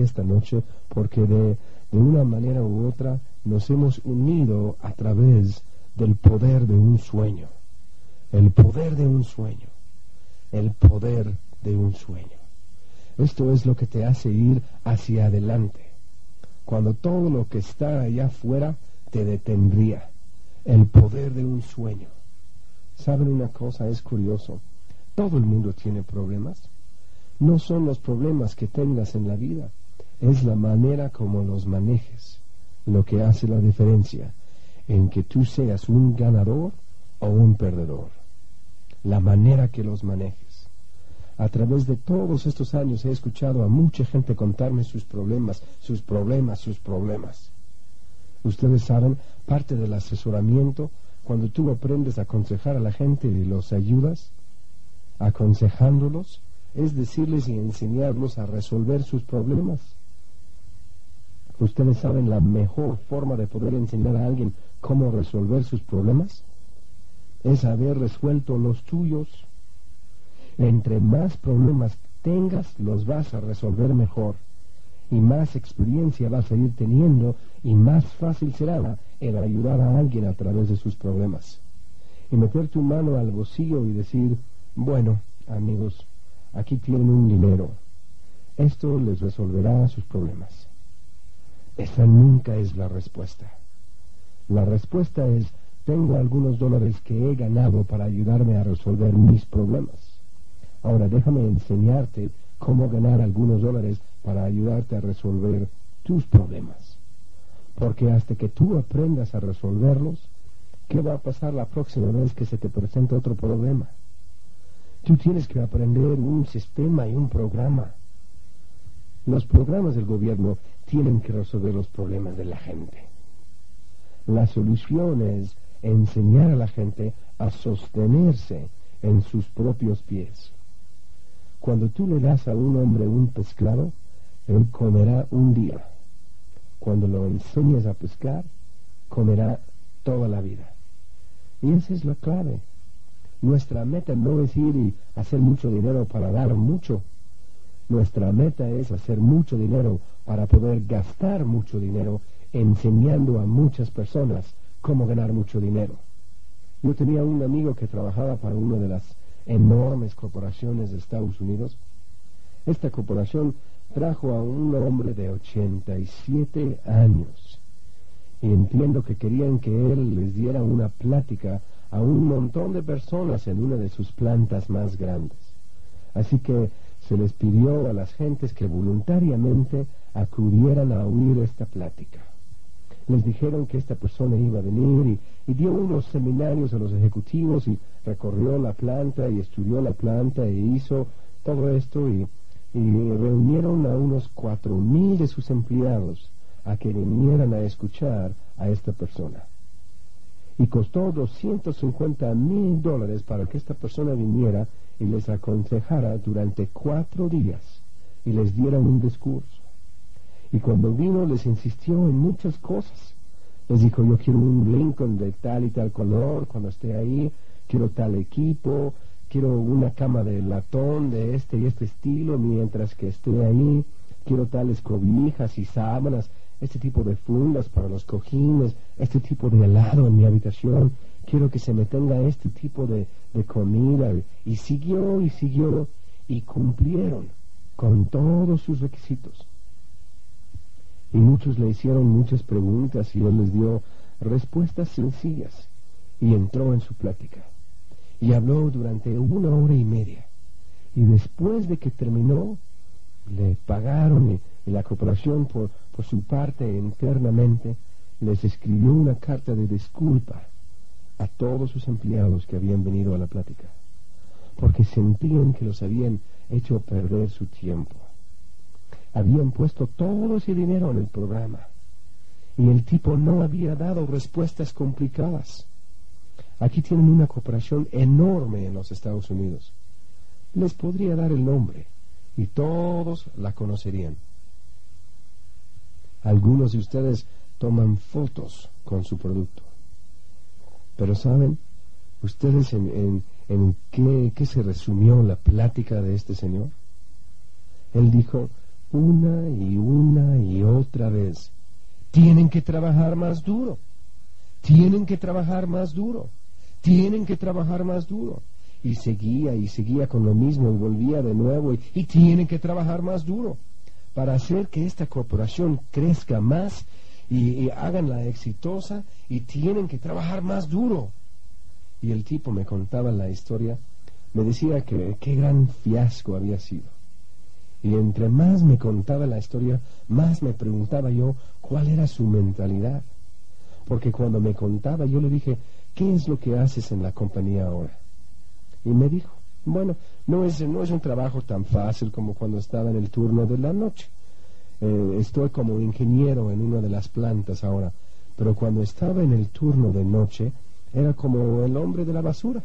esta noche porque de, de una manera u otra nos hemos unido a través del poder de un sueño. El poder de un sueño. El poder de un sueño. Esto es lo que te hace ir hacia adelante. Cuando todo lo que está allá afuera te detendría. El poder de un sueño. ¿Saben una cosa? Es curioso. Todo el mundo tiene problemas. No son los problemas que tengas en la vida, es la manera como los manejes lo que hace la diferencia en que tú seas un ganador o un perdedor. La manera que los manejes. A través de todos estos años he escuchado a mucha gente contarme sus problemas, sus problemas, sus problemas. Ustedes saben, parte del asesoramiento, cuando tú aprendes a aconsejar a la gente y los ayudas, aconsejándolos, es decirles y enseñarlos a resolver sus problemas. ¿Ustedes saben la mejor forma de poder enseñar a alguien cómo resolver sus problemas? Es haber resuelto los tuyos. Entre más problemas tengas, los vas a resolver mejor. Y más experiencia vas a ir teniendo y más fácil será el ayudar a alguien a través de sus problemas. Y meter tu mano al bolsillo y decir, bueno, amigos, aquí tienen un dinero. Esto les resolverá sus problemas. Esa nunca es la respuesta. La respuesta es, tengo algunos dólares que he ganado para ayudarme a resolver mis problemas. Ahora déjame enseñarte cómo ganar algunos dólares para ayudarte a resolver tus problemas. Porque hasta que tú aprendas a resolverlos, ¿qué va a pasar la próxima vez que se te presente otro problema? Tú tienes que aprender un sistema y un programa. Los programas del gobierno tienen que resolver los problemas de la gente. La solución es enseñar a la gente a sostenerse en sus propios pies. Cuando tú le das a un hombre un pescado, él comerá un día. Cuando lo enseñas a pescar, comerá toda la vida. Y esa es la clave. Nuestra meta no es ir y hacer mucho dinero para dar mucho. Nuestra meta es hacer mucho dinero para poder gastar mucho dinero enseñando a muchas personas cómo ganar mucho dinero. Yo tenía un amigo que trabajaba para una de las enormes corporaciones de Estados Unidos. Esta corporación trajo a un hombre de 87 años y entiendo que querían que él les diera una plática a un montón de personas en una de sus plantas más grandes. Así que se les pidió a las gentes que voluntariamente acudieran a oír esta plática. Les dijeron que esta persona iba a venir y, dio unos seminarios a los ejecutivos y recorrió la planta y estudió la planta e hizo todo esto y, y reunieron a unos cuatro mil de sus empleados a que vinieran a escuchar a esta persona y costó 250 mil dólares para que esta persona viniera y les aconsejara durante cuatro días y les diera un discurso. Y cuando vino les insistió en muchas cosas. Les dijo, yo quiero un Lincoln de tal y tal color cuando esté ahí, quiero tal equipo, quiero una cama de latón de este y este estilo mientras que esté ahí, quiero tales cobijas y sábanas este tipo de fundas para los cojines, este tipo de helado en mi habitación, quiero que se me tenga este tipo de, de comida. Y siguió y siguió y cumplieron con todos sus requisitos. Y muchos le hicieron muchas preguntas y él les dio respuestas sencillas y entró en su plática. Y habló durante una hora y media. Y después de que terminó, le pagaron y, la cooperación por por su parte internamente, les escribió una carta de disculpa a todos sus empleados que habían venido a la plática, porque sentían que los habían hecho perder su tiempo. Habían puesto todo ese dinero en el programa y el tipo no había dado respuestas complicadas. Aquí tienen una cooperación enorme en los Estados Unidos. Les podría dar el nombre y todos la conocerían. Algunos de ustedes toman fotos con su producto. Pero ¿saben ustedes en, qué, qué se resumió la plática de este señor? Él dijo, una y una y otra vez. Tienen que trabajar más duro. Tienen que trabajar más duro. Tienen que trabajar más duro. Y seguía y seguía con lo mismo y volvía de nuevo y, y tienen que trabajar más duro para hacer que esta corporación crezca más y, háganla exitosa y tienen que trabajar más duro. Y el tipo me contaba la historia, me decía que qué gran fiasco había sido. Y entre más me contaba la historia, más me preguntaba yo cuál era su mentalidad. Porque cuando me contaba, yo le dije, ¿qué es lo que haces en la compañía ahora? Y me dijo, bueno, no es, no es un trabajo tan fácil como cuando estaba en el turno de la noche. Eh, estoy como ingeniero en una de las plantas ahora, pero cuando estaba en el turno de noche era como el hombre de la basura.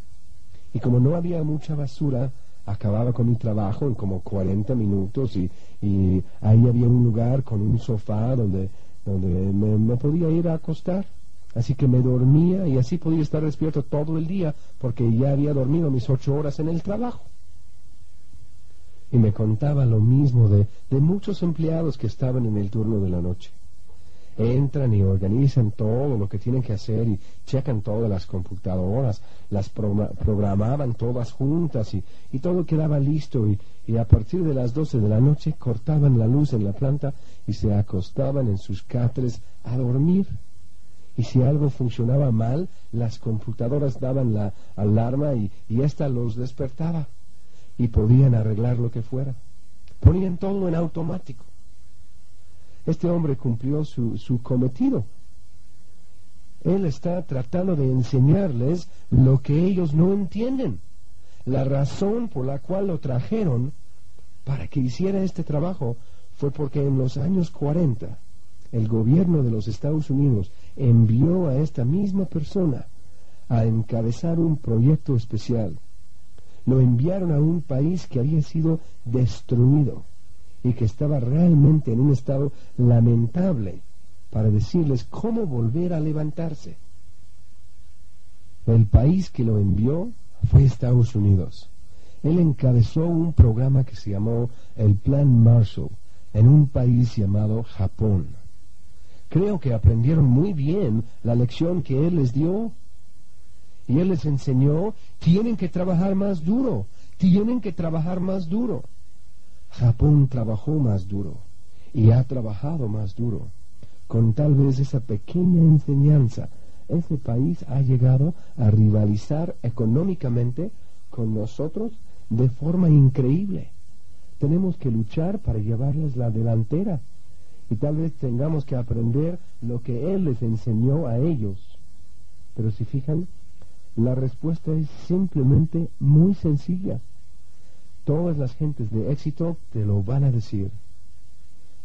Y como no había mucha basura, acababa con mi trabajo en como 40 minutos y, ahí había un lugar con un sofá donde, donde me, me podía ir a acostar. Así que me dormía y así podía estar despierto todo el día porque ya había dormido mis ocho horas en el trabajo. Y me contaba lo mismo de, de muchos empleados que estaban en el turno de la noche. Entran y organizan todo lo que tienen que hacer y checan todas las computadoras, las programaban todas juntas y, y, todo quedaba listo y, y a partir de las doce de la noche cortaban la luz en la planta y se acostaban en sus cáteres a dormir y si algo funcionaba mal, las computadoras daban la alarma y, y ésta los despertaba y podían arreglar lo que fuera. Ponían todo en automático. Este hombre cumplió su, su cometido. Él está tratando de enseñarles lo que ellos no entienden. La razón por la cual lo trajeron para que hiciera este trabajo fue porque en los años 40 el gobierno de los Estados Unidos envió a esta misma persona a encabezar un proyecto especial. Lo enviaron a un país que había sido destruido y que estaba realmente en un estado lamentable para decirles cómo volver a levantarse. El país que lo envió fue Estados Unidos. Él encabezó un programa que se llamó el Plan Marshall en un país llamado Japón. Creo que aprendieron muy bien la lección que Él les dio. Y Él les enseñó, tienen que trabajar más duro, tienen que trabajar más duro. Japón trabajó más duro y ha trabajado más duro. Con tal vez esa pequeña enseñanza, ese país ha llegado a rivalizar económicamente con nosotros de forma increíble. Tenemos que luchar para llevarles la delantera y tal vez tengamos que aprender lo que Él les enseñó a ellos. Pero si fijan, la respuesta es simplemente muy sencilla. Todas las gentes de éxito te lo van a decir.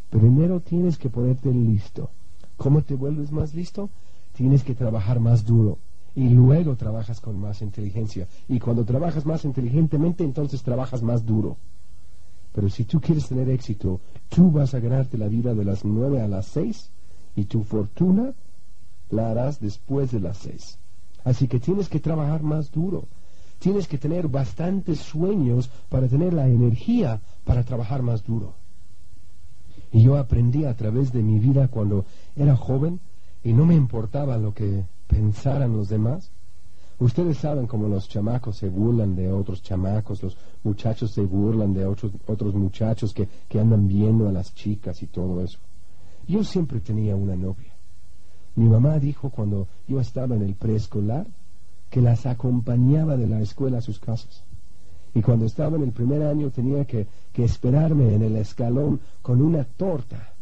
Primero tienes que ponerte listo. ¿Cómo te vuelves más listo? Tienes que trabajar más duro y luego trabajas con más inteligencia. Y cuando trabajas más inteligentemente, entonces trabajas más duro. Pero si tú quieres tener éxito, tú vas a ganarte la vida de las nueve a las seis y tu fortuna la harás después de las seis. Así que tienes que trabajar más duro. Tienes que tener bastantes sueños para tener la energía para trabajar más duro. Y yo aprendí a través de mi vida cuando era joven y no me importaba lo que pensaran los demás. Ustedes saben cómo los chamacos se burlan de otros chamacos, los muchachos se burlan de otros, muchachos que, que andan viendo a las chicas y todo eso. Yo siempre tenía una novia. Mi mamá dijo cuando yo estaba en el preescolar que las acompañaba de la escuela a sus casas. Y cuando estaba en el primer año tenía que, que esperarme en el escalón con una torta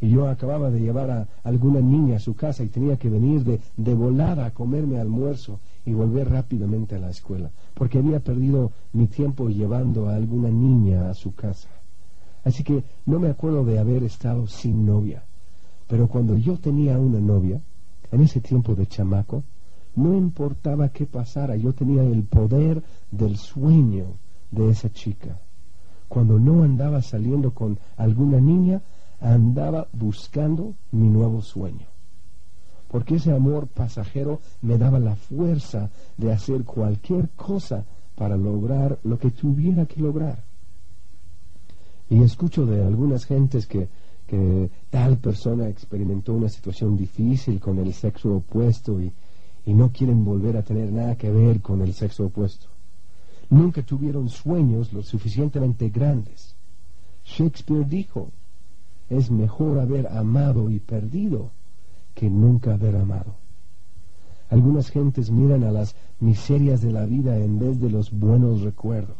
y yo acababa de llevar a alguna niña a su casa y tenía que venir de, de volada a comerme almuerzo y volver rápidamente a la escuela, porque había perdido mi tiempo llevando a alguna niña a su casa. Así que no me acuerdo de haber estado sin novia, pero cuando yo tenía una novia, en ese tiempo de chamaco, no importaba qué pasara, yo tenía el poder del sueño de esa chica. Cuando no andaba saliendo con alguna niña, andaba buscando mi nuevo sueño. Porque ese amor pasajero me daba la fuerza de hacer cualquier cosa para lograr lo que tuviera que lograr. Y escucho de algunas gentes que, que tal persona experimentó una situación difícil con el sexo opuesto y, y no quieren volver a tener nada que ver con el sexo opuesto. Nunca tuvieron sueños lo suficientemente grandes. Shakespeare dijo, es mejor haber amado y perdido que nunca haber amado. Algunas gentes miran a las miserias de la vida en vez de los buenos recuerdos.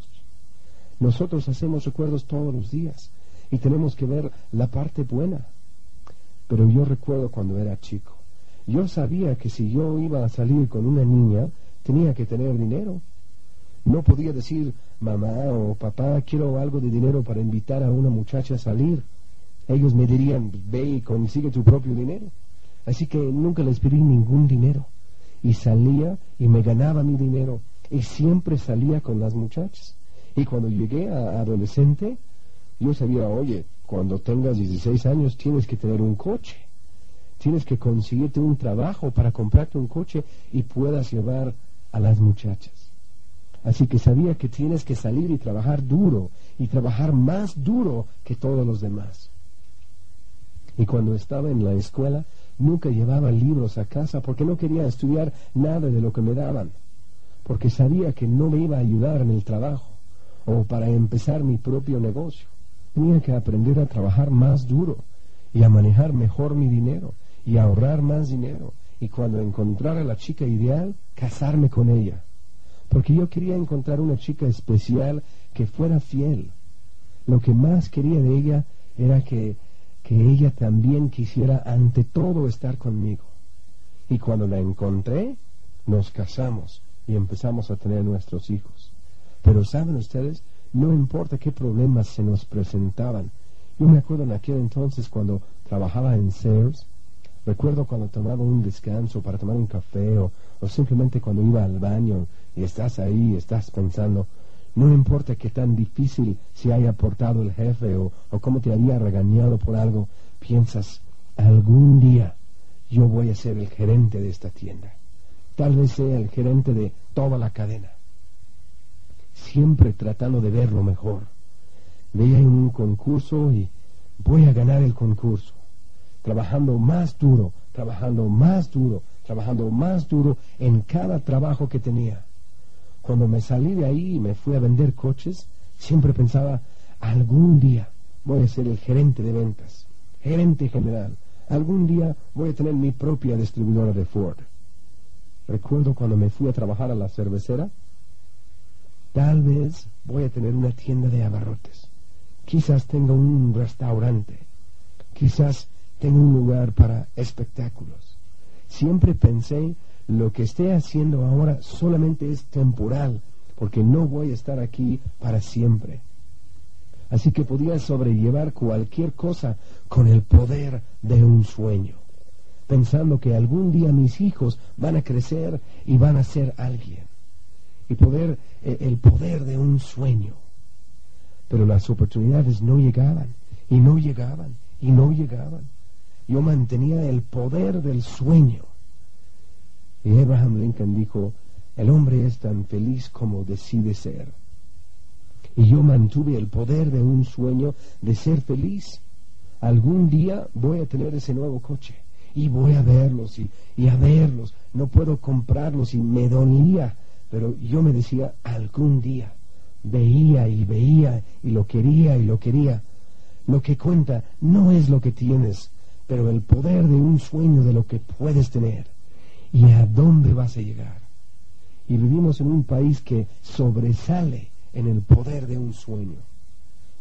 Nosotros hacemos recuerdos todos los días y tenemos que ver la parte buena. Pero yo recuerdo cuando era chico. Yo sabía que si yo iba a salir con una niña, tenía que tener dinero. No podía decir, mamá o papá, quiero algo de dinero para invitar a una muchacha a salir. Ellos me dirían, ve y consigue tu propio dinero. Así que nunca les pedí ningún dinero. Y salía y me ganaba mi dinero. Y siempre salía con las muchachas. Y cuando llegué a adolescente, yo sabía, oye, cuando tengas 16 años tienes que tener un coche. Tienes que conseguirte un trabajo para comprarte un coche y puedas llevar a las muchachas. Así que sabía que tienes que salir y trabajar duro y trabajar más duro que todos los demás. Y cuando estaba en la escuela, nunca llevaba libros a casa porque no quería estudiar nada de lo que me daban, porque sabía que no me iba a ayudar en el trabajo o para empezar mi propio negocio. Tenía que aprender a trabajar más duro y a manejar mejor mi dinero y a ahorrar más dinero y cuando encontrara la chica ideal, casarme con ella. Porque yo quería encontrar una chica especial que fuera fiel. Lo que más quería de ella era que, que ella también quisiera ante todo estar conmigo. Y cuando la encontré, nos casamos y empezamos a tener nuestros hijos. Pero saben ustedes, no importa qué problemas se nos presentaban. Yo me acuerdo en aquel entonces cuando trabajaba en Sears, recuerdo cuando tomaba un descanso para tomar un café o, simplemente cuando iba al baño y estás ahí, estás pensando, no importa qué tan difícil se haya portado el jefe o, o cómo te había regañado por algo, piensas, algún día yo voy a ser el gerente de esta tienda. Tal vez sea el gerente de toda la cadena siempre tratando de ver lo mejor. Veía en un concurso y voy a ganar el concurso, trabajando más duro, trabajando más duro, trabajando más duro en cada trabajo que tenía. Cuando me salí de ahí y me fui a vender coches, siempre pensaba, algún día voy a ser el gerente de ventas, gerente general, algún día voy a tener mi propia distribuidora de Ford. Recuerdo cuando me fui a trabajar a la cervecera, Tal vez voy a tener una tienda de abarrotes. Quizás tenga un restaurante. Quizás tenga un lugar para espectáculos. Siempre pensé, lo que esté haciendo ahora solamente es temporal, porque no voy a estar aquí para siempre. Así que podía sobrellevar cualquier cosa con el poder de un sueño, pensando que algún día mis hijos van a crecer y van a ser alguien y poder, eh, el poder de un sueño. Pero las oportunidades no llegaban, y no llegaban, y no llegaban. Yo mantenía el poder del sueño. Y Abraham Lincoln dijo, el hombre es tan feliz como decide ser. Y yo mantuve el poder de un sueño de ser feliz. Algún día voy a tener ese nuevo coche y voy a verlos y, y a verlos. No puedo comprarlos y me dolía pero yo me decía, algún día, veía y veía y lo quería y lo quería. Lo que cuenta no es lo que tienes, pero el poder de un sueño de lo que puedes tener y a dónde vas a llegar. Y vivimos en un país que sobresale en el poder de un sueño,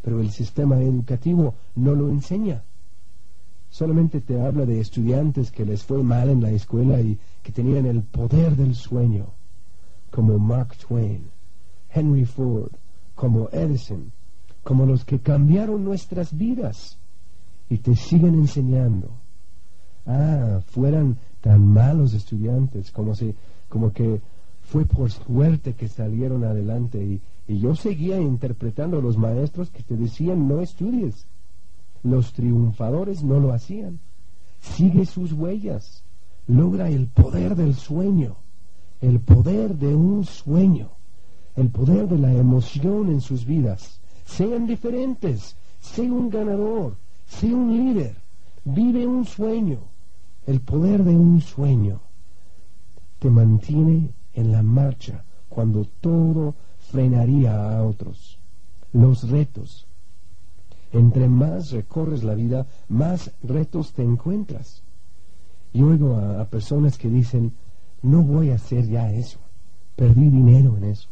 pero el sistema educativo no lo enseña. Solamente te habla de estudiantes que les fue mal en la escuela y que tenían el poder del sueño como Mark Twain, Henry Ford, como Edison, como los que cambiaron nuestras vidas y te siguen enseñando. Ah, fueran tan malos estudiantes, como si, como que fue por suerte que salieron adelante y, y yo seguía interpretando a los maestros que te decían no estudies. Los triunfadores no lo hacían. Sigue sus huellas. Logra el poder del sueño el poder de un sueño, el poder de la emoción en sus vidas. Sean diferentes, sé un ganador, sé un líder, vive un sueño. El poder de un sueño te mantiene en la marcha cuando todo frenaría a otros. Los retos. Entre más recorres la vida, más retos te encuentras. Y oigo a, personas que dicen, no voy a hacer ya eso, perdí dinero en eso.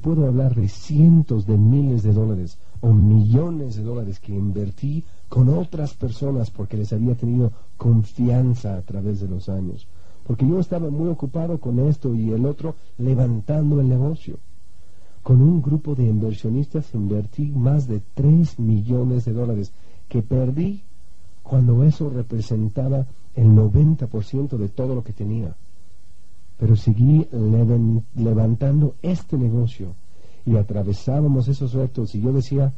Puedo hablar de cientos de miles de dólares o millones de dólares que invertí con otras personas porque les había tenido confianza a través de los años. Porque yo estaba muy ocupado con esto y el otro levantando el negocio. Con un grupo de inversionistas invertí más de 3 millones de dólares que perdí cuando eso representaba el 90% de todo lo que tenía. Pero seguí levantando este negocio y atravesábamos esos retos y yo decía,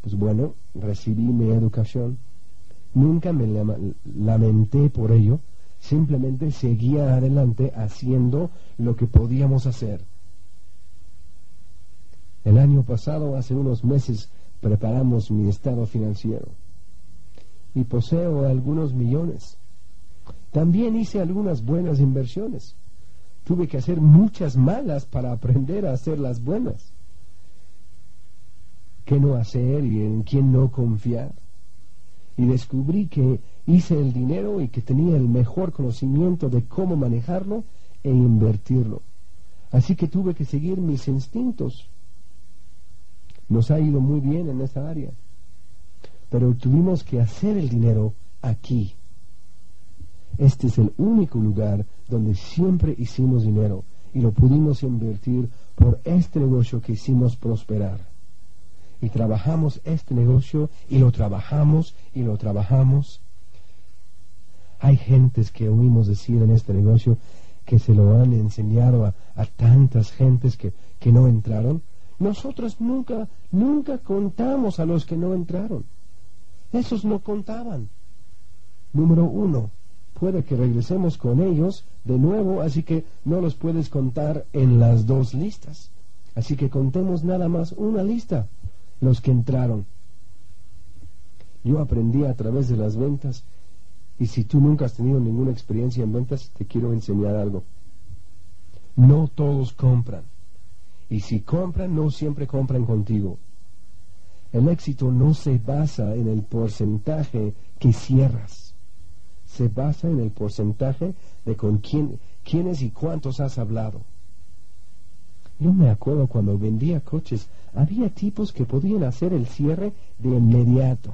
pues bueno, recibí mi educación, nunca me lamenté por ello, simplemente seguía adelante haciendo lo que podíamos hacer. El año pasado, hace unos meses, preparamos mi estado financiero y poseo algunos millones. También hice algunas buenas inversiones. Tuve que hacer muchas malas para aprender a hacer las buenas. ¿Qué no hacer y en quién no confiar? Y descubrí que hice el dinero y que tenía el mejor conocimiento de cómo manejarlo e invertirlo. Así que tuve que seguir mis instintos nos ha ido muy bien en esta área. Pero tuvimos que hacer el dinero aquí. Este es el único lugar donde siempre hicimos dinero y lo pudimos invertir por este negocio que hicimos prosperar. Y trabajamos este negocio y lo trabajamos y lo trabajamos. Hay gentes que oímos decir en este negocio que se lo han enseñado a, a tantas gentes que, que no entraron nosotros nunca, nunca contamos a los que no entraron. Esos no contaban. Número uno, puede que regresemos con ellos de nuevo, así que no los puedes contar en las dos listas. Así que contemos nada más una lista, los que entraron. Yo aprendí a través de las ventas y si tú nunca has tenido ninguna experiencia en ventas, te quiero enseñar algo. No todos compran. Y si compran, no siempre compran contigo. El éxito no se basa en el porcentaje que cierras. Se basa en el porcentaje de con quién, quiénes y cuántos has hablado. Yo me acuerdo cuando vendía coches, había tipos que podían hacer el cierre de inmediato.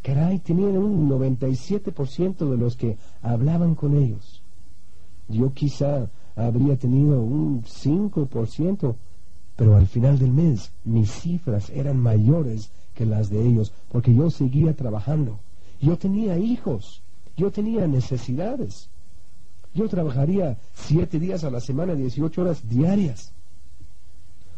Caray, tenían un 97% de los que hablaban con ellos. Yo quizá habría tenido un 5%, pero al final del mes mis cifras eran mayores que las de ellos, porque yo seguía trabajando. Yo tenía hijos, yo tenía necesidades. Yo trabajaría siete días a la semana, 18 horas diarias.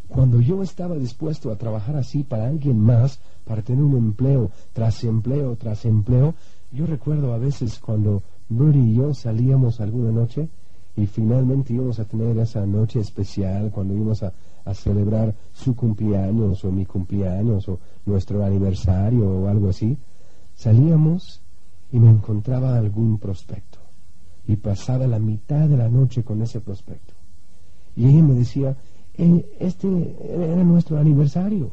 Cuando yo estaba dispuesto a trabajar así para alguien más, para tener un empleo tras empleo tras empleo, yo recuerdo a veces cuando Bertie y yo salíamos alguna noche y finalmente íbamos a tener esa noche especial cuando íbamos a a celebrar su cumpleaños o mi cumpleaños o nuestro aniversario o algo así, salíamos y me encontraba algún prospecto y pasaba la mitad de la noche con ese prospecto. Y ella me decía, eh, este era nuestro aniversario.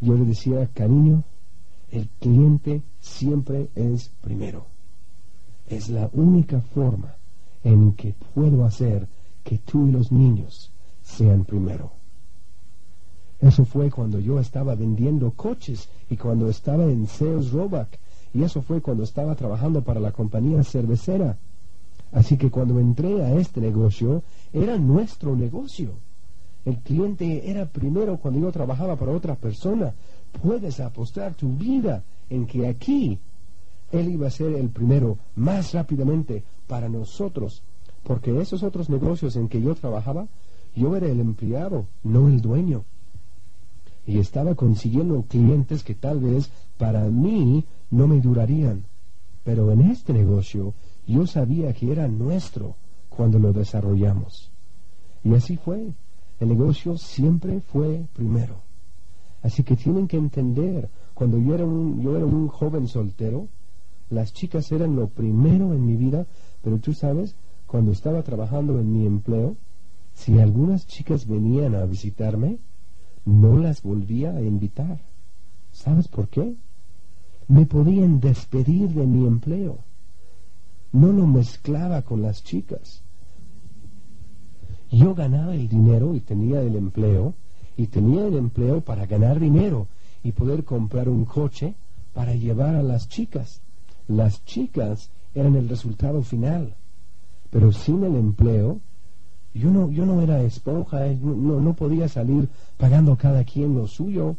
Yo le decía, cariño, el cliente siempre es primero. Es la única forma en que puedo hacer que tú y los niños sean primero. Eso fue cuando yo estaba vendiendo coches y cuando estaba en Sales Roback. Y eso fue cuando estaba trabajando para la compañía cervecera. Así que cuando entré a este negocio, era nuestro negocio. El cliente era primero cuando yo trabajaba para otra persona. Puedes apostar tu vida en que aquí él iba a ser el primero más rápidamente para nosotros. Porque esos otros negocios en que yo trabajaba yo era el empleado, no el dueño. Y estaba consiguiendo clientes que tal vez para mí no me durarían. Pero en este negocio yo sabía que era nuestro cuando lo desarrollamos. Y así fue. El negocio siempre fue primero. Así que tienen que entender Cuando yo era un, yo era un joven soltero, las chicas eran lo primero en mi vida, pero tú sabes, cuando estaba trabajando en mi empleo, si algunas chicas venían a visitarme, no las volvía a invitar. ¿Sabes por qué? Me podían despedir de mi empleo. No lo mezclaba con las chicas. Yo ganaba el dinero y tenía el empleo, y tenía el empleo para ganar dinero y poder comprar un coche para llevar a las chicas. Las chicas eran el resultado final, pero sin el empleo, yo no, yo no era esponja, eh, no, no podía salir pagando cada quien lo suyo.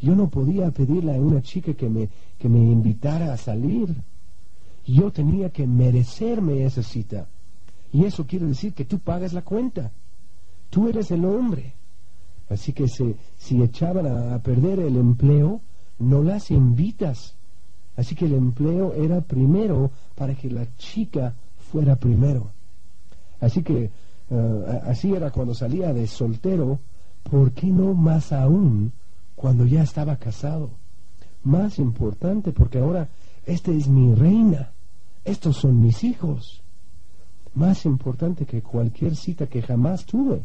Yo no podía pedirle a una chica que me, que me invitara a salir. Yo tenía que merecerme esa cita. Y eso quiere decir que tú pagas la cuenta. Tú eres el hombre. Así que si, si echaban a, perder el empleo, no las invitas. Así que el empleo era primero para que la chica fuera primero. Así que eh, así era cuando salía de soltero, ¿por qué no más aún cuando ya estaba casado? Más importante porque ahora esta es mi reina, estos son mis hijos. Más importante que cualquier cita que jamás tuve.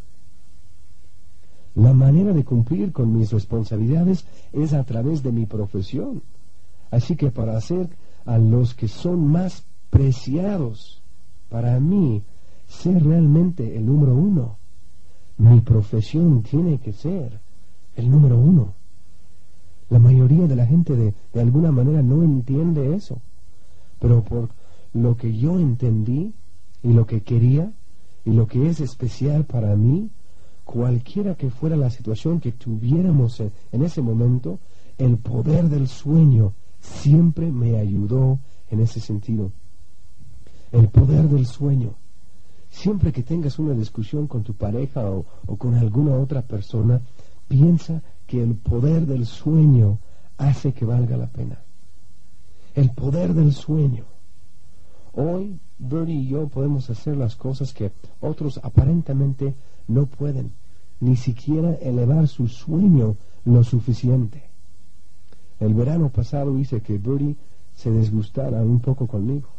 La manera de cumplir con mis responsabilidades es a través de mi profesión. Así que para hacer a los que son más preciados para mí ser realmente el número uno, mi profesión tiene que ser el número uno. La mayoría de la gente de, de alguna manera no entiende eso, pero por lo que yo entendí y lo que quería y lo que es especial para mí, cualquiera que fuera la situación que tuviéramos en, ese momento, el poder del sueño siempre me ayudó en ese sentido. El poder del sueño. Siempre que tengas una discusión con tu pareja o, o, con alguna otra persona, piensa que el poder del sueño hace que valga la pena. El poder del sueño. Hoy, Bertie y yo podemos hacer las cosas que otros aparentemente no pueden ni siquiera elevar su sueño lo suficiente. El verano pasado hice que Bertie se desgustara un poco conmigo.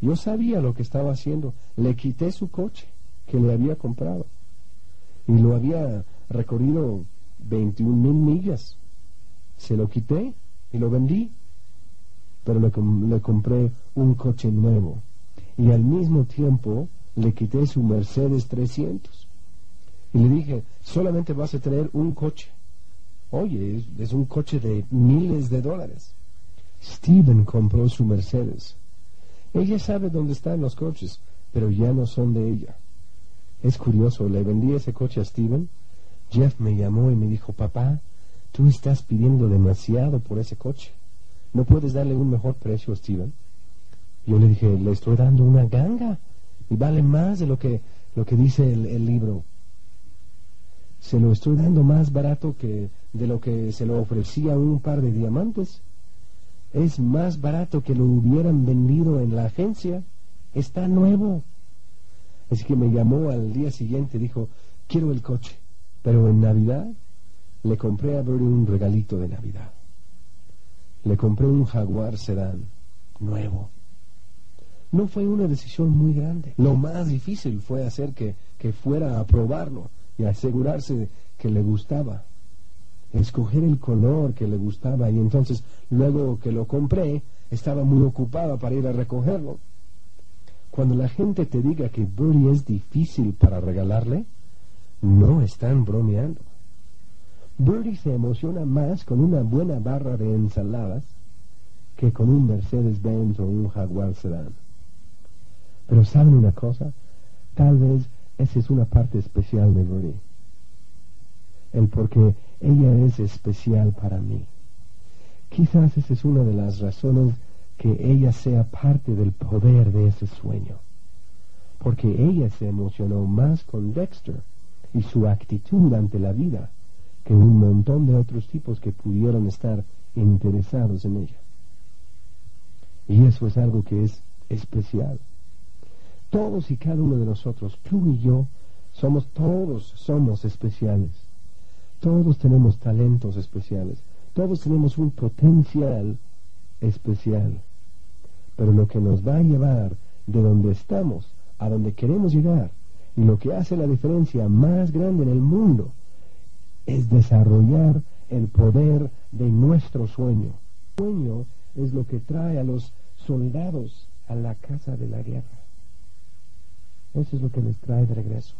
Yo sabía lo que estaba haciendo. Le quité su coche que le había comprado. Y lo había recorrido 21 mil millas. Se lo quité y lo vendí. Pero le, le compré un coche nuevo. Y al mismo tiempo le quité su Mercedes 300. Y le dije, solamente vas a tener un coche. Oye, es, un coche de miles de dólares. Steven compró su Mercedes. Ella sabe dónde están los coches, pero ya no son de ella. Es curioso, le vendí ese coche a Steven. Jeff me llamó y me dijo, papá, tú estás pidiendo demasiado por ese coche. ¿No puedes darle un mejor precio Steven? Yo le dije, le estoy dando una ganga y vale más de lo que, lo que dice el libro se lo estoy dando más barato que de lo que se lo ofrecía un par de diamantes. Es más barato que lo hubieran vendido en la agencia. Está nuevo. Así que me llamó al día siguiente, dijo, quiero el coche. Pero en Navidad le compré a Bertie un regalito de Navidad. Le compré un Jaguar Sedán nuevo. No fue una decisión muy grande. Lo más difícil fue hacer que, que fuera a probarlo y asegurarse que le gustaba, escoger el color que le gustaba y entonces luego que lo compré estaba muy ocupada para ir a recogerlo. Cuando la gente te diga que Birdie es difícil para regalarle, no están bromeando. Birdie se emociona más con una buena barra de ensaladas que con un Mercedes-Benz o un Jaguar Sedan. Pero ¿saben una cosa? Tal vez esa es una parte especial de Rudy. El porque ella es especial para mí. Quizás esa es una de las razones que ella sea parte del poder de ese sueño. Porque ella se emocionó más con Dexter y su actitud ante la vida que un montón de otros tipos que pudieron estar interesados en ella. Y eso es algo que es especial. Todos y cada uno de nosotros, tú y yo, somos todos, somos especiales. Todos tenemos talentos especiales. Todos tenemos un potencial especial. Pero lo que nos va a llevar de donde estamos a donde queremos llegar y lo que hace la diferencia más grande en el mundo es desarrollar el poder de nuestro sueño. El sueño es lo que trae a los soldados a la casa de la guerra. Eso es lo que les trae de regreso.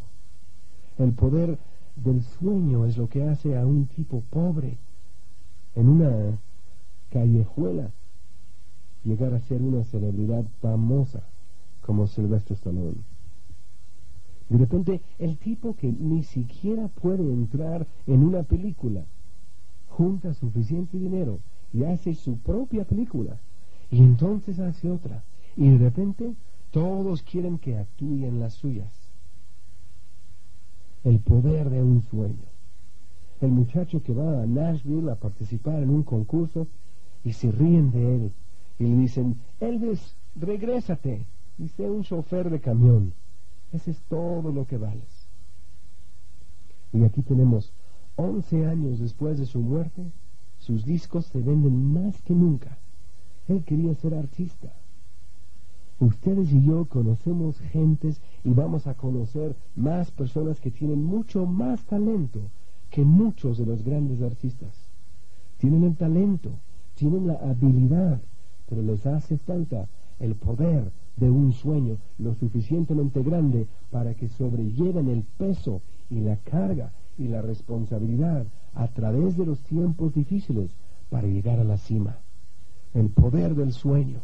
El poder del sueño es lo que hace a un tipo pobre en una callejuela llegar a ser una celebridad famosa como Sylvester Stallone. De repente, el tipo que ni siquiera puede entrar en una película, junta suficiente dinero y hace su propia película, y entonces hace otra, y de repente todos quieren que actúe en las suyas. El poder de un sueño. El muchacho que va a Nashville a participar en un concurso y se ríen de él y le dicen, Elvis, regrésate sé un chofer de camión. Ese es todo lo que vales. Y aquí tenemos 11 años después de su muerte, sus discos se venden más que nunca. Él quería ser artista. Ustedes y yo conocemos gentes y vamos a conocer más personas que tienen mucho más talento que muchos de los grandes artistas. Tienen el talento, tienen la habilidad, pero les hace falta el poder de un sueño lo suficientemente grande para que sobrelleven el peso y la carga y la responsabilidad a través de los tiempos difíciles para llegar a la cima. El poder del sueño.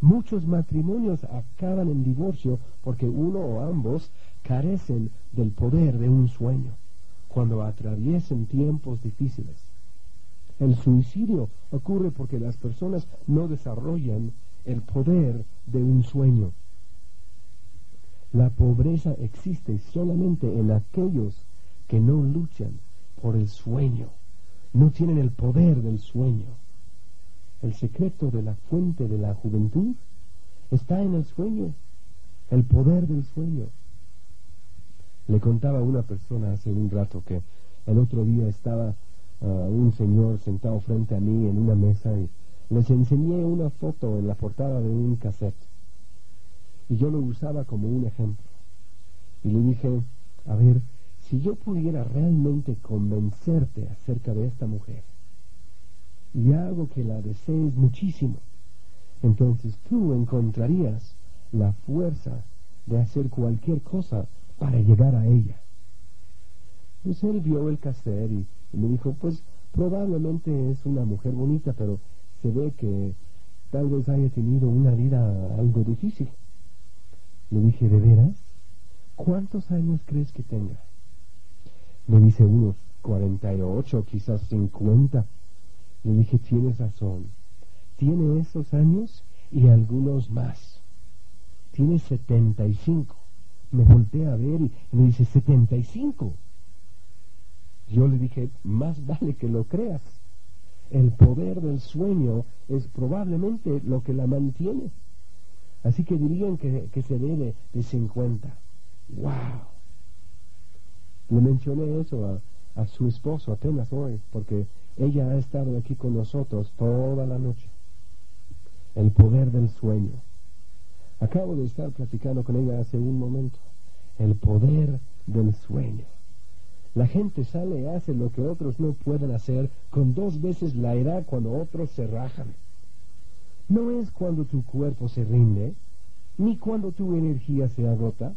Muchos matrimonios acaban en divorcio porque uno o ambos carecen del poder de un sueño cuando atraviesen tiempos difíciles. El suicidio ocurre porque las personas no desarrollan el poder de un sueño. La pobreza existe solamente en aquellos que no luchan por el sueño, no tienen el poder del sueño. El secreto de la fuente de la juventud está en el sueño, el poder del sueño. Le contaba a una persona hace un rato que el otro día estaba uh, un señor sentado frente a mí en una mesa y les enseñé una foto en la portada de un cassette y yo lo usaba como un ejemplo. Y le dije, a ver, si yo pudiera realmente convencerte acerca de esta mujer y hago que la desees muchísimo, entonces tú encontrarías la fuerza de hacer cualquier cosa para llegar a ella. Pues él vio el cassette y, y me dijo, pues probablemente es una mujer bonita, pero se ve que tal vez haya tenido una vida algo difícil. Le dije, ¿de veras? ¿Cuántos años crees que tenga? Me dice unos 48, quizás 50. Le dije, tienes razón. Tiene esos años y algunos más. Tiene 75. Me voltea a ver y me dice, 75. Yo le dije, más vale que lo creas el poder del sueño es probablemente lo que la mantiene. Así que dirían que, se debe de 50. ¡Wow! Le mencioné eso a, a su esposo apenas hoy, porque ella ha estado aquí con nosotros toda la noche. El poder del sueño. Acabo de estar platicando con ella hace un momento. El poder del sueño. La gente sale y hace lo que otros no pueden hacer con dos veces la edad cuando otros se rajan. No es cuando tu cuerpo se rinde, ni cuando tu energía se agota.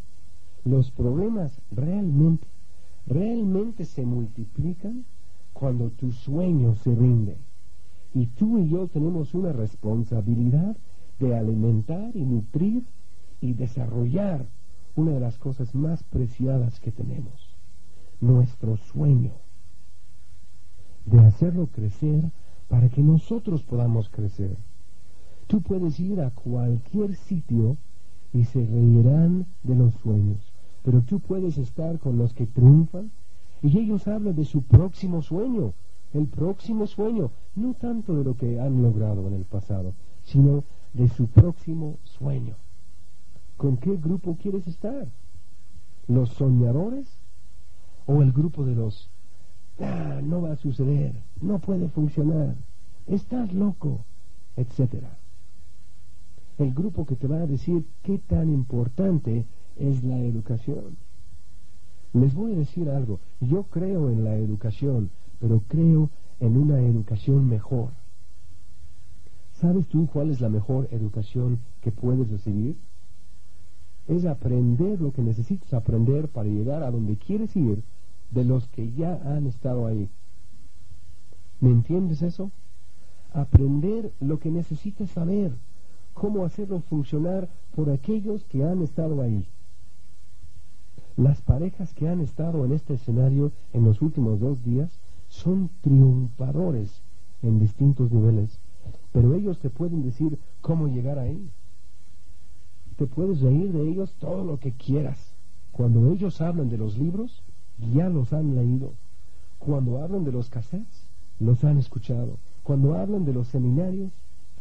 Los problemas realmente, realmente se multiplican cuando tu sueño se rinde. Y tú y yo tenemos una responsabilidad de alimentar y nutrir y desarrollar una de las cosas más preciadas que tenemos nuestro sueño, de hacerlo crecer para que nosotros podamos crecer. Tú puedes ir a cualquier sitio y se reirán de los sueños, pero tú puedes estar con los que triunfan y ellos hablan de su próximo sueño, el próximo sueño, no tanto de lo que han logrado en el pasado, sino de su próximo sueño. ¿Con qué grupo quieres estar? ¿Los soñadores o el grupo de los ah, no va a suceder, no puede funcionar, estás loco, etc. El grupo que te va a decir qué tan importante es la educación. Les voy a decir algo, yo creo en la educación, pero creo en una educación mejor. ¿Sabes tú cuál es la mejor educación que puedes recibir? Es aprender lo que necesitas aprender para llegar a donde quieres ir de los que ya han estado ahí. ¿Me entiendes eso? Aprender lo que necesitas saber, cómo hacerlo funcionar por aquellos que han estado ahí. Las parejas que han estado en este escenario en los últimos dos días son triunfadores en distintos niveles pero ellos te pueden decir cómo llegar ahí. Te puedes reír de ellos todo lo que quieras. Cuando ellos hablan de los libros, ya los han leído. Cuando hablan de los cassettes, los han escuchado. Cuando hablan de los seminarios,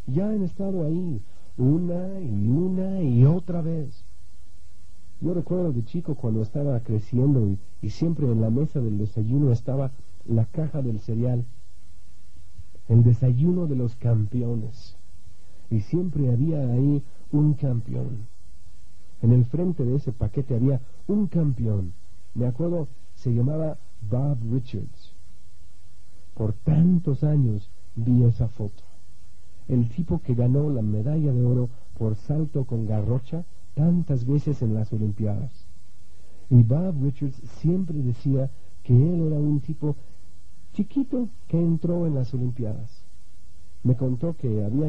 ya han estado ahí una y una y otra vez. Yo recuerdo de chico cuando estaba creciendo y, y siempre en la mesa del desayuno estaba la caja del cereal el desayuno de los campeones. Y siempre había ahí un campeón. En el frente de ese paquete había un campeón. Me acuerdo, se llamaba Bob Richards. Por tantos años vi esa foto. El tipo que ganó la medalla de oro por salto con garrocha tantas veces en las Olimpiadas. Y Bob Richards siempre decía que él era un tipo chiquito que entró en las Olimpiadas. Me contó que había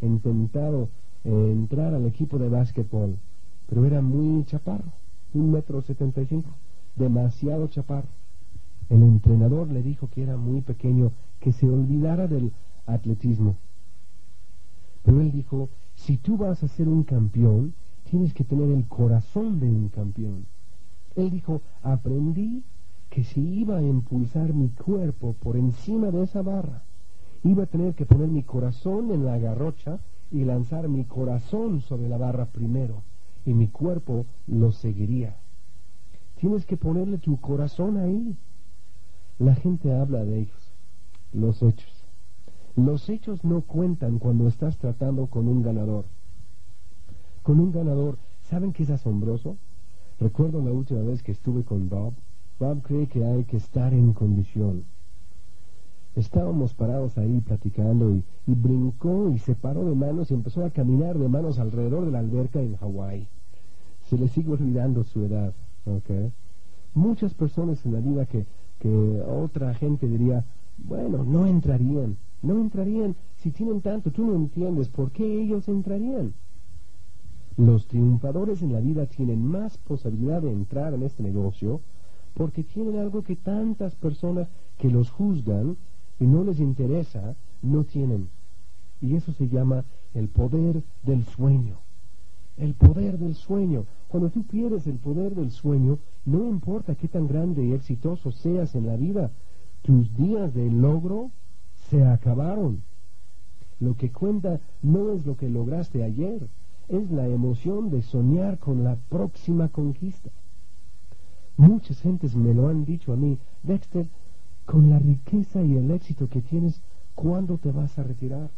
intentado entrar al equipo de básquetbol, pero era muy chaparro, un metro setenta y cinco, demasiado chaparro. El entrenador le dijo que era muy pequeño, que se olvidara del atletismo. Pero él dijo, si tú vas a ser un campeón, tienes que tener el corazón de un campeón. Él dijo, aprendí que si iba a impulsar mi cuerpo por encima de esa barra, iba a tener que poner mi corazón en la garrocha y lanzar mi corazón sobre la barra primero, y mi cuerpo lo seguiría. Tienes que ponerle tu corazón ahí. La gente habla de ellos, los hechos. Los hechos no cuentan cuando estás tratando con un ganador. Con un ganador, ¿saben qué es asombroso? Recuerdo la última vez que estuve con Bob Bob cree que hay que estar en condición. Estábamos parados ahí platicando y, brincó y se paró de manos y empezó a caminar de manos alrededor de la alberca en Hawái. Se le sigue olvidando su edad, ¿ok? Muchas personas en la vida que, que otra gente diría, bueno, no entrarían, no entrarían, si tienen tanto, tú no entiendes por qué ellos entrarían. Los triunfadores en la vida tienen más posibilidad de entrar en este negocio porque tienen algo que tantas personas que los juzgan y no les interesa, no tienen. Y eso se llama el poder del sueño. El poder del sueño. Cuando tú pierdes el poder del sueño, no importa qué tan grande y exitoso seas en la vida, tus días de logro se acabaron. Lo que cuenta no es lo que lograste ayer, es la emoción de soñar con la próxima conquista. Muchas gentes me lo han dicho a mí, Dexter, con la riqueza y el éxito que tienes, ¿cuándo te vas a retirar?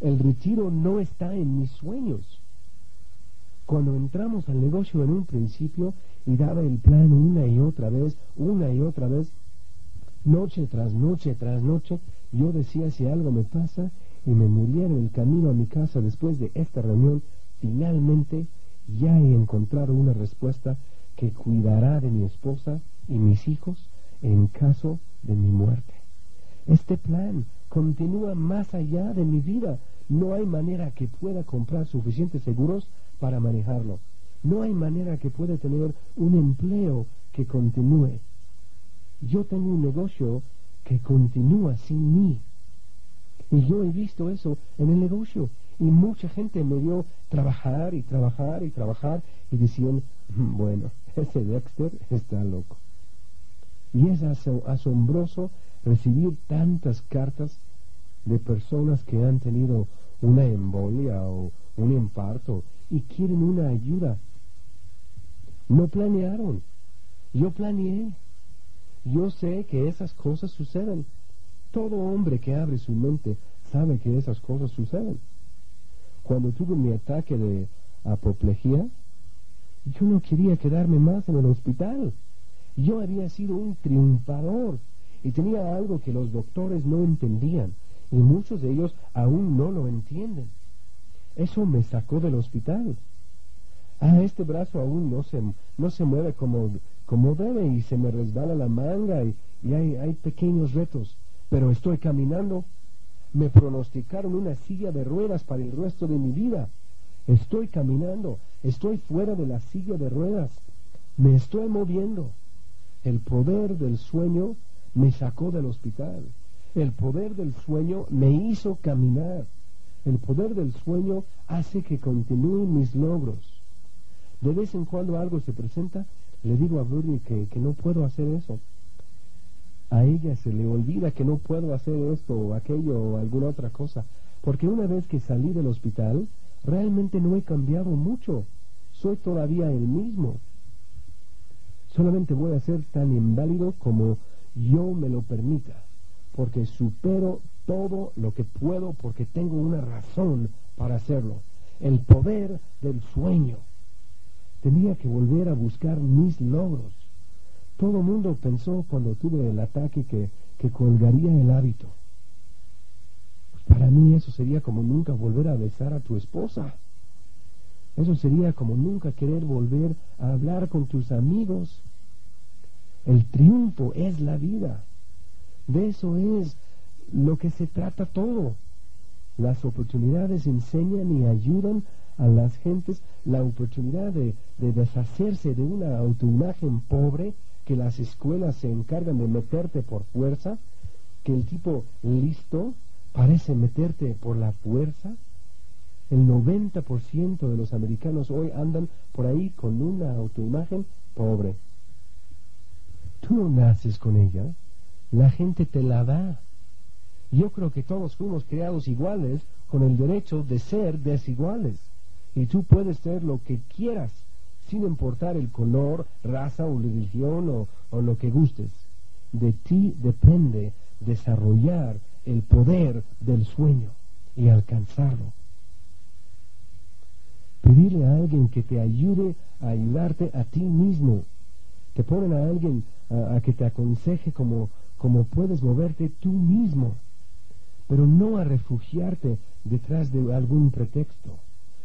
El retiro no está en mis sueños. Cuando entramos al negocio en un principio y daba el plan una y otra vez, una y otra vez, noche tras noche tras noche, yo decía si algo me pasa y me muriera en el camino a mi casa después de esta reunión, finalmente ya he encontrado una respuesta que cuidará de mi esposa y mis hijos en caso de mi muerte. Este plan continúa más allá de mi vida. No hay manera que pueda comprar suficientes seguros para manejarlo. No hay manera que pueda tener un empleo que continúe. Yo tengo un negocio que continúa sin mí. Y yo he visto eso en el negocio. Y mucha gente me vio trabajar y trabajar y trabajar y decían, bueno, ese Dexter está loco. Y es asombroso recibir tantas cartas de personas que han tenido una embolia o un infarto y quieren una ayuda. No planearon. Yo planeé. Yo sé que esas cosas suceden. Todo hombre que abre su mente sabe que esas cosas suceden. Cuando tuve mi ataque de apoplejía, yo no quería quedarme más en el hospital. Yo había sido un triunfador y tenía algo que los doctores no entendían y muchos de ellos aún no lo entienden. Eso me sacó del hospital. Ah, este brazo aún no se, no se mueve como, como debe y se me resbala la manga y, y hay, hay pequeños retos, pero estoy caminando. Me pronosticaron una silla de ruedas para el resto de mi vida. Estoy caminando, estoy fuera de la silla de ruedas, me estoy moviendo. El poder del sueño me sacó del hospital. El poder del sueño me hizo caminar. El poder del sueño hace que continúen mis logros. De vez en cuando algo se presenta, le digo a Bernie que, que no puedo hacer eso. A ella se le olvida que no puedo hacer esto o aquello o alguna otra cosa. Porque una vez que salí del hospital, realmente no he cambiado mucho. Soy todavía el mismo. Solamente voy a ser tan inválido como yo me lo permita, porque supero todo lo que puedo porque tengo una razón para hacerlo. El poder del sueño. Tenía que volver a buscar mis logros. Todo el mundo pensó cuando tuve el ataque que, que colgaría el hábito. Para mí eso sería como nunca volver a besar a tu esposa. Eso sería como nunca querer volver a hablar con tus amigos. El triunfo es la vida. De eso es lo que se trata todo. Las oportunidades enseñan y ayudan a las gentes la oportunidad de, de deshacerse de una autoimagen pobre que las escuelas se encargan de meterte por fuerza, que el tipo listo parece meterte por la fuerza. El 90% de los americanos hoy andan por ahí con una autoimagen pobre. Tú no naces con ella, la gente te la da. Yo creo que todos fuimos creados iguales con el derecho de ser desiguales. Y tú puedes ser lo que quieras, sin importar el color, raza o religión o, o lo que gustes. De ti depende desarrollar el poder del sueño y alcanzarlo. Pedirle a alguien que te ayude a ayudarte a ti mismo. Te ponen a alguien a, que te aconseje como, como puedes moverte tú mismo, pero no a refugiarte detrás de algún pretexto.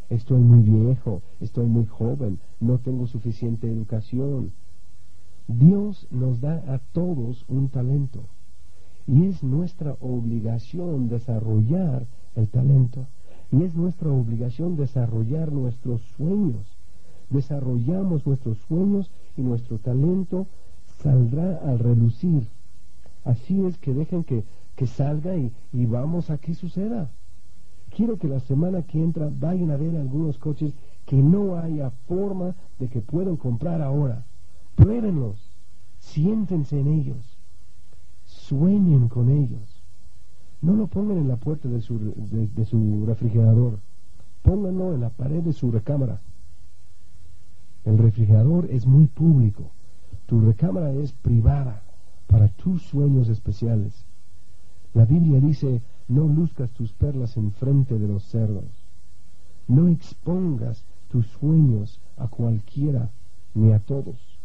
Estoy muy viejo, estoy muy joven, no tengo suficiente educación. Dios nos da a todos un talento. Y es nuestra obligación desarrollar el talento. Y es nuestra obligación desarrollar nuestros sueños. Desarrollamos nuestros sueños y nuestro talento saldrá al relucir. Así es que dejen que, que salga y, y vamos a que suceda. Quiero que la semana que entra vayan a ver algunos coches que no haya forma de que puedan comprar ahora. Pruébenlos, siéntense en ellos sueñen con ellos. No lo pongan en la puerta de su, de, su refrigerador, pónganlo en la pared de su recámara. El refrigerador es muy público, tu recámara es privada para tus sueños especiales. La Biblia dice, no luzcas tus perlas en frente de los cerdos. No expongas tus sueños a cualquiera ni a todos.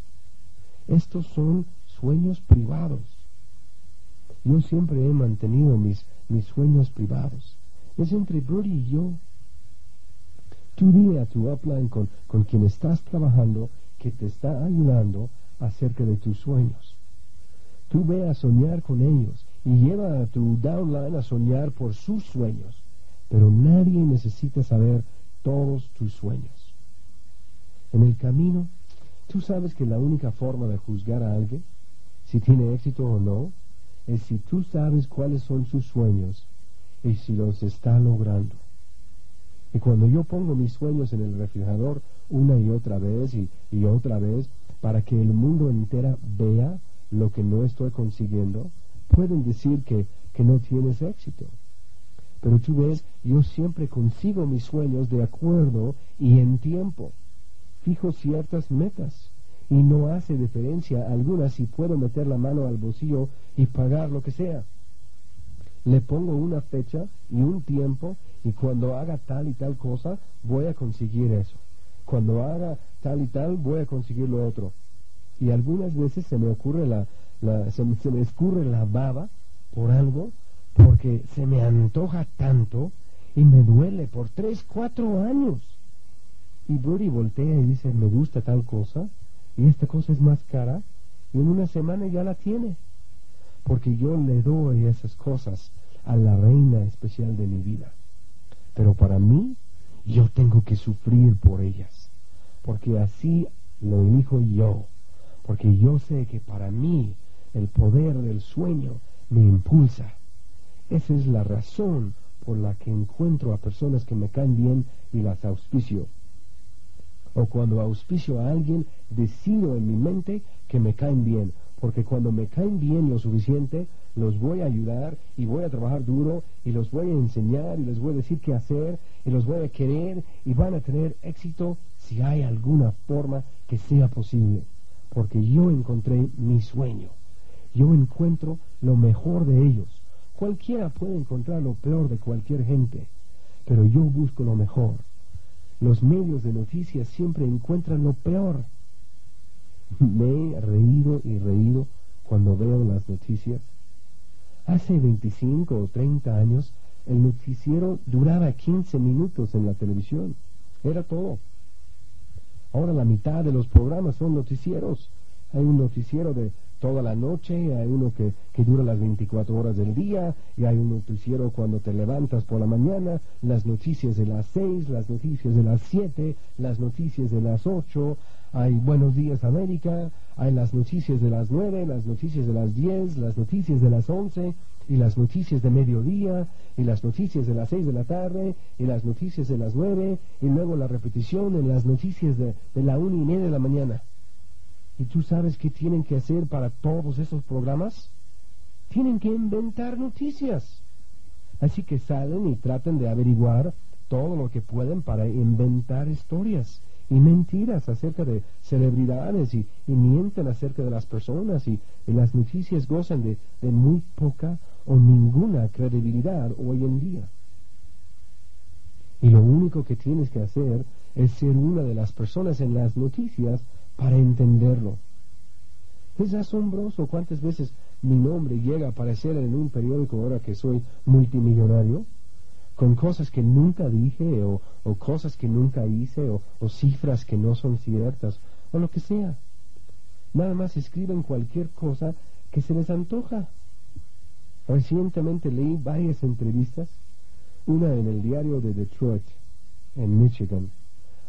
Estos son sueños privados. Yo siempre he mantenido mis, mis sueños privados. Es entre Brody y yo. Tú dile a tu upline con, con quien estás trabajando que te está ayudando acerca de tus sueños. Tú ve a soñar con ellos y lleva a tu downline a soñar por sus sueños. Pero nadie necesita saber todos tus sueños. En el camino, tú sabes que la única forma de juzgar a alguien, si tiene éxito o no, es si tú sabes cuáles son sus sueños y si los está logrando. Y cuando yo pongo mis sueños en el refrigerador una y otra vez y, y otra vez para que el mundo entera vea lo que no estoy consiguiendo, pueden decir que, que no tienes éxito. Pero tú ves, yo siempre consigo mis sueños de acuerdo y en tiempo. Fijo ciertas metas y no hace diferencia alguna si puedo meter la mano al bolsillo y pagar lo que sea. Le pongo una fecha y un tiempo y cuando haga tal y tal cosa voy a conseguir eso. Cuando haga tal y tal voy a conseguir lo otro. Y algunas veces se me ocurre la, se, me escurre la baba por algo porque se me antoja tanto y me duele por tres, cuatro años. Y Brody voltea y dice, me gusta tal cosa, y esta cosa es más cara, y en una semana ya la tiene. Porque yo le doy esas cosas a la reina especial de mi vida. Pero para mí, yo tengo que sufrir por ellas. Porque así lo elijo yo. Porque yo sé que para mí el poder del sueño me impulsa. Esa es la razón por la que encuentro a personas que me caen bien y las auspicio. O cuando auspicio a alguien, decido en mi mente que me caen bien, porque cuando me caen bien lo suficiente, los voy a ayudar y voy a trabajar duro y los voy a enseñar y les voy a decir qué hacer y los voy a querer y van a tener éxito si hay alguna forma que sea posible. Porque yo encontré mi sueño. Yo encuentro lo mejor de ellos. Cualquiera puede encontrar lo peor de cualquier gente, pero yo busco lo mejor. Los medios de noticias siempre encuentran lo peor. Me he reído y reído cuando veo las noticias. Hace 25 o 30 años el noticiero duraba 15 minutos en la televisión. Era todo. Ahora la mitad de los programas son noticieros. Hay un noticiero de toda la noche, hay uno que, que dura las 24 horas del día, y hay un noticiero cuando te levantas por la mañana, las noticias de las 6, las noticias de las 7, las noticias de las 8, hay Buenos Días América, hay las noticias de las 9, las noticias de las 10, las noticias de las 11, y las noticias de mediodía, y las noticias de las 6 de la tarde, y las noticias de las 9, y luego la repetición en las noticias de, de la 1 y media de la mañana. ¿Y tú sabes qué tienen que hacer para todos esos programas? Tienen que inventar noticias. Así que salen y tratan de averiguar todo lo que pueden para inventar historias y mentiras acerca de celebridades y, mienten acerca de las personas y, las noticias gozan de, de muy poca o ninguna credibilidad hoy en día. Y lo único que tienes que hacer es ser una de las personas en las noticias para entenderlo. Es asombroso cuántas veces mi nombre llega a aparecer en un periódico ahora que soy multimillonario, con cosas que nunca dije o, cosas que nunca hice o, o cifras que no son ciertas o lo que sea. Nada más escriben cualquier cosa que se les antoja. Recientemente leí varias entrevistas, una en el diario de Detroit, en Michigan.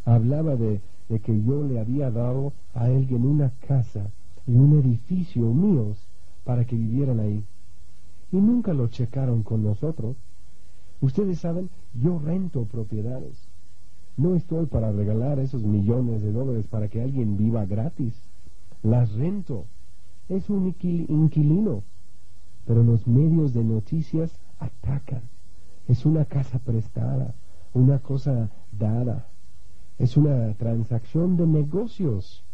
Hablaba de de que yo le había dado a alguien una casa y un edificio míos para que vivieran ahí. Y nunca lo checaron con nosotros. Ustedes saben, yo rento propiedades. No estoy para regalar esos millones de dólares para que alguien viva gratis. Las rento. Es un inquilino. Pero los medios de noticias atacan. Es una casa prestada, una cosa dada. Es una transacción de negocios.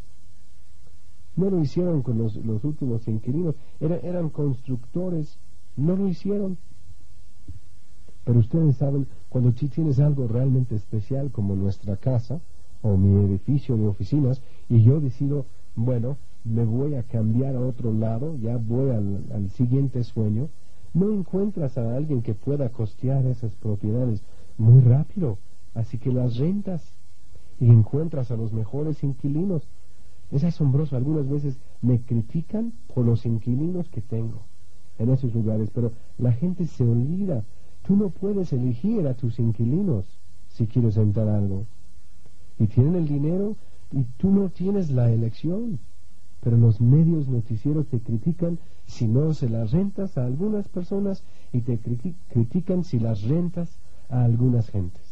No lo hicieron con los, últimos inquilinos, eran constructores, no lo hicieron. Pero ustedes saben, cuando tienes algo realmente especial como nuestra casa o mi edificio de oficinas y yo decido, bueno, me voy a cambiar a otro lado, ya voy al, al siguiente sueño, no encuentras a alguien que pueda costear esas propiedades muy rápido. Así que las rentas y encuentras a los mejores inquilinos. Es asombroso, algunas veces me critican por los inquilinos que tengo en esos lugares, pero la gente se olvida. Tú no puedes elegir a tus inquilinos si quieres rentar algo. Y tienen el dinero y tú no tienes la elección. Pero los medios noticieros te critican si no se las rentas a algunas personas y te critican si las rentas a algunas gentes.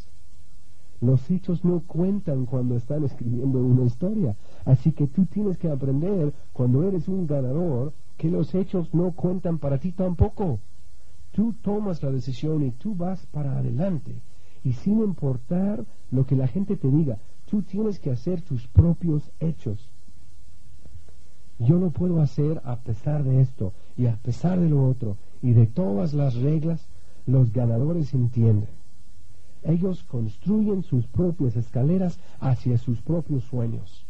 Los hechos no cuentan cuando están escribiendo una historia. Así que tú tienes que aprender cuando eres un ganador que los hechos no cuentan para ti tampoco. Tú tomas la decisión y tú vas para adelante. Y sin importar lo que la gente te diga, tú tienes que hacer tus propios hechos. Yo lo puedo hacer a pesar de esto y a pesar de lo otro y de todas las reglas, los ganadores entienden. Ellos construyen sus propias escaleras hacia sus propios sueños.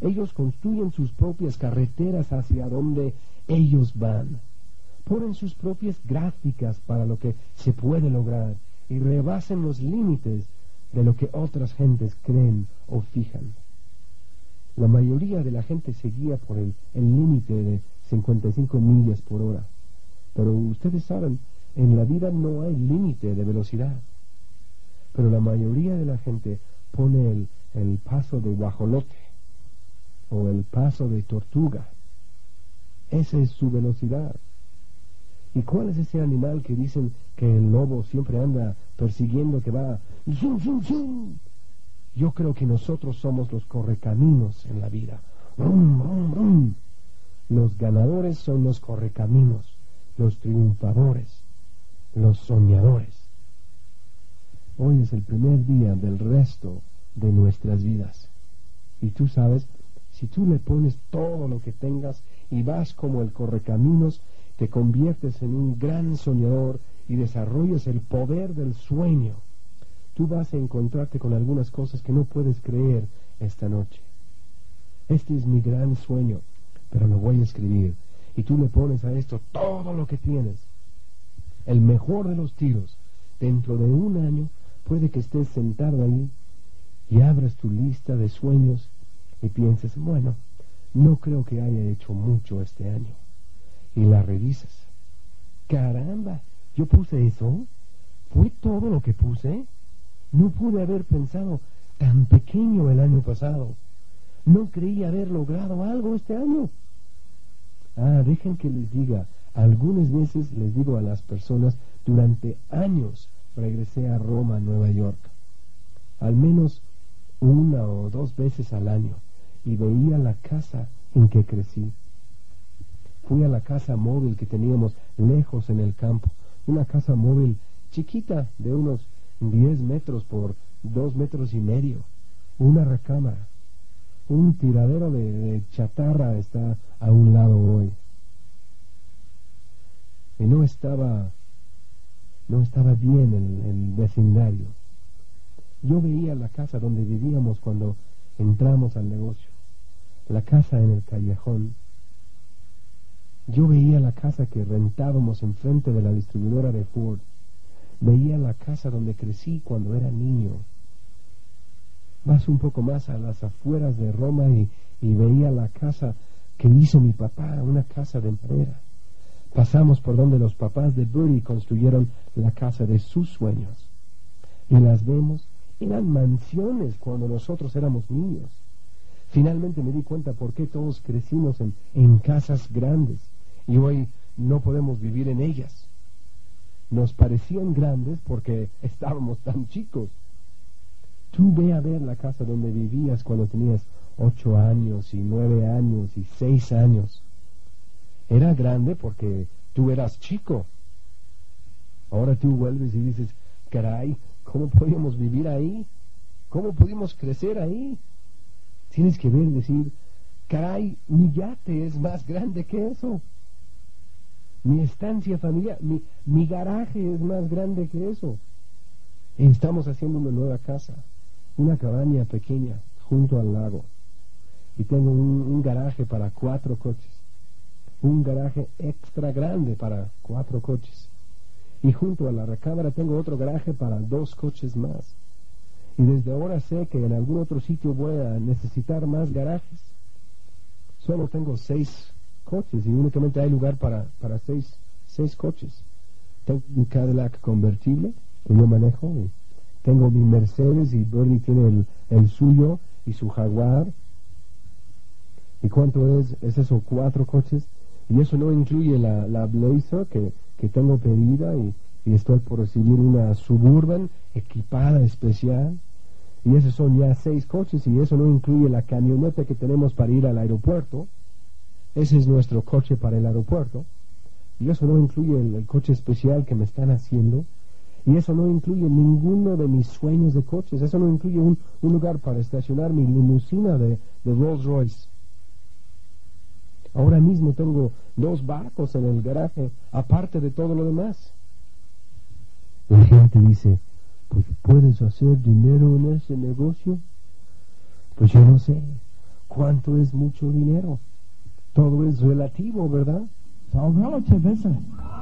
Ellos construyen sus propias carreteras hacia donde ellos van. Ponen sus propias gráficas para lo que se puede lograr y rebasen los límites de lo que otras gentes creen o fijan. La mayoría de la gente se guía por el límite de 55 millas por hora. Pero ustedes saben, en la vida no hay límite de velocidad. Pero la mayoría de la gente pone el, paso de guajolote o el paso de tortuga. Esa es su velocidad. ¿Y cuál es ese animal que dicen que el lobo siempre anda persiguiendo, que va zum, zum, zum? Yo creo que nosotros somos los correcaminos en la vida. Los ganadores son los correcaminos, los triunfadores, los soñadores. Hoy es el primer día del resto de nuestras vidas. Y tú sabes, si tú le pones todo lo que tengas y vas como el correcaminos, te conviertes en un gran soñador y desarrollas el poder del sueño, tú vas a encontrarte con algunas cosas que no puedes creer esta noche. Este es mi gran sueño, pero lo voy a escribir. Y tú le pones a esto todo lo que tienes. El mejor de los tiros. Dentro de un año puede que estés sentado ahí y abras tu lista de sueños y pienses, bueno, no creo que haya hecho mucho este año. Y la revisas. Caramba, yo puse eso. ¿Fue todo lo que puse? No pude haber pensado tan pequeño el año pasado. No creí haber logrado algo este año. Ah, dejen que les diga, algunas veces les digo a las personas, durante años regresé a Roma, Nueva York. Al menos una o dos veces al año y veía la casa en que crecí. Fui a la casa móvil que teníamos lejos en el campo, una casa móvil chiquita de unos 10 metros por 2 metros y medio, una recámara, un tiradero de, chatarra está a un lado hoy. Y no estaba, no estaba bien el, el vecindario. Yo veía la casa donde vivíamos cuando entramos al negocio, la casa en el callejón. Yo veía la casa que rentábamos enfrente de la distribuidora de Ford. Veía la casa donde crecí cuando era niño. Vas un poco más a las afueras de Roma y, veía la casa que hizo mi papá, una casa de madera. Pasamos por donde los papás de Bertie construyeron la casa de sus sueños. Y las vemos, eran mansiones cuando nosotros éramos niños. Finalmente me di cuenta por qué todos crecimos en, en casas grandes y hoy no podemos vivir en ellas nos parecían grandes porque estábamos tan chicos. Tú ve a ver la casa donde vivías cuando tenías ocho años y nueve años y seis años. Era grande porque tú eras chico. Ahora tú vuelves y dices, caray, ¿cómo podíamos vivir ahí? ¿Cómo pudimos crecer ahí? Tienes que ver y decir, caray, mi yate es más grande que eso. Mi estancia familiar, mi, mi garaje es más grande que eso. estamos haciendo una nueva casa, una cabaña pequeña junto al lago. Y tengo un, garaje para cuatro coches. Un garaje extra grande para cuatro coches. Y junto a la recámara tengo otro garaje para dos coches más. Y desde ahora sé que en algún otro sitio voy a necesitar más garajes. Solo tengo seis coches y únicamente hay lugar para, para seis, seis coches. Tengo un Cadillac convertible que yo manejo. tengo mi Mercedes y Bernie tiene el, el, suyo y su Jaguar. ¿Y cuánto es? Es eso, cuatro coches. Y eso no incluye la, la Blazer que, que tengo pedida y, y estoy por recibir una Suburban equipada especial. Y esos son ya seis coches y eso no incluye la camioneta que tenemos para ir al aeropuerto. Ese es nuestro coche para el aeropuerto. Y eso no incluye el, coche especial que me están haciendo. Y eso no incluye ninguno de mis sueños de coches. Eso no incluye un, lugar para estacionar mi limusina de, Rolls Royce. Ahora mismo tengo dos barcos en el garaje, aparte de todo lo demás. La gente dice, pues puedes hacer dinero en ese negocio. Pues yo no sé cuánto es mucho dinero. Todo es relativo, ¿verdad? It's all relative, isn't it?